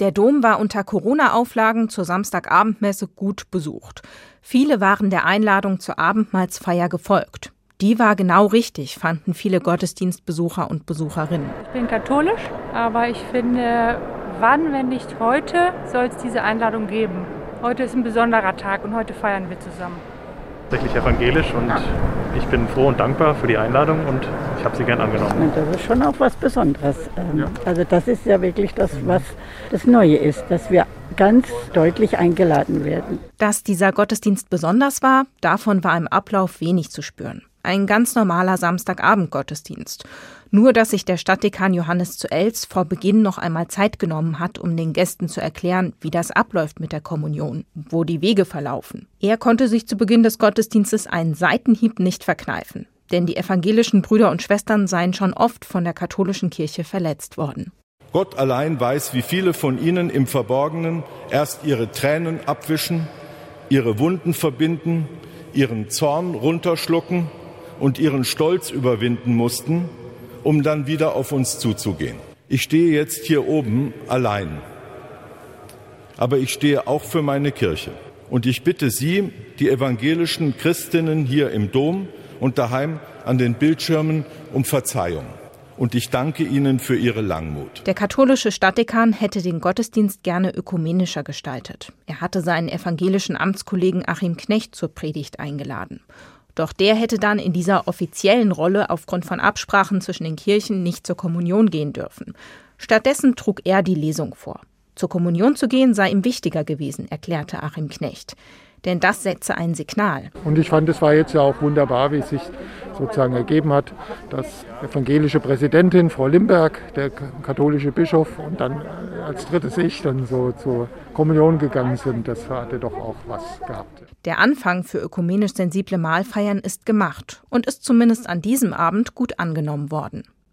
Der Dom war unter Corona-Auflagen zur Samstagabendmesse gut besucht. Viele waren der Einladung zur Abendmahlsfeier gefolgt. Die war genau richtig, fanden viele Gottesdienstbesucher und Besucherinnen. Ich bin katholisch, aber ich finde, wann, wenn nicht heute, soll es diese Einladung geben. Heute ist ein besonderer Tag und heute feiern wir zusammen. Tatsächlich evangelisch und ich bin froh und dankbar für die Einladung und ich habe sie gern angenommen. Das ist schon auch was Besonderes. Ähm, ja. Also das ist ja wirklich das, was das Neue ist, dass wir ganz deutlich eingeladen werden. Dass dieser Gottesdienst besonders war, davon war im Ablauf wenig zu spüren. Ein ganz normaler Samstagabend-Gottesdienst. Nur, dass sich der Stadtdekan Johannes zu Els vor Beginn noch einmal Zeit genommen hat, um den Gästen zu erklären, wie das abläuft mit der Kommunion, wo die Wege verlaufen. Er konnte sich zu Beginn des Gottesdienstes einen Seitenhieb nicht verkneifen, denn die evangelischen Brüder und Schwestern seien schon oft von der katholischen Kirche verletzt worden. Gott allein weiß, wie viele von ihnen im Verborgenen erst ihre Tränen abwischen, ihre Wunden verbinden, ihren Zorn runterschlucken und ihren Stolz überwinden mussten, um dann wieder auf uns zuzugehen. Ich stehe jetzt hier oben allein, aber ich stehe auch für meine Kirche. Und ich bitte Sie, die evangelischen Christinnen hier im Dom und daheim an den Bildschirmen, um Verzeihung. Und ich danke Ihnen für Ihre Langmut. Der katholische Stadtdekan hätte den Gottesdienst gerne ökumenischer gestaltet. Er hatte seinen evangelischen Amtskollegen Achim Knecht zur Predigt eingeladen. Doch der hätte dann in dieser offiziellen Rolle aufgrund von Absprachen zwischen den Kirchen nicht zur Kommunion gehen dürfen. Stattdessen trug er die Lesung vor. Zur Kommunion zu gehen sei ihm wichtiger gewesen, erklärte Achim Knecht. Denn das setze ein Signal. Und ich fand, es war jetzt ja auch wunderbar, wie es sich sozusagen ergeben hat, dass evangelische Präsidentin, Frau Limberg, der katholische Bischof und dann als drittes ich dann so zur Kommunion gegangen sind. Das hatte doch auch was gehabt. Der Anfang für ökumenisch sensible Mahlfeiern ist gemacht und ist zumindest an diesem Abend gut angenommen worden.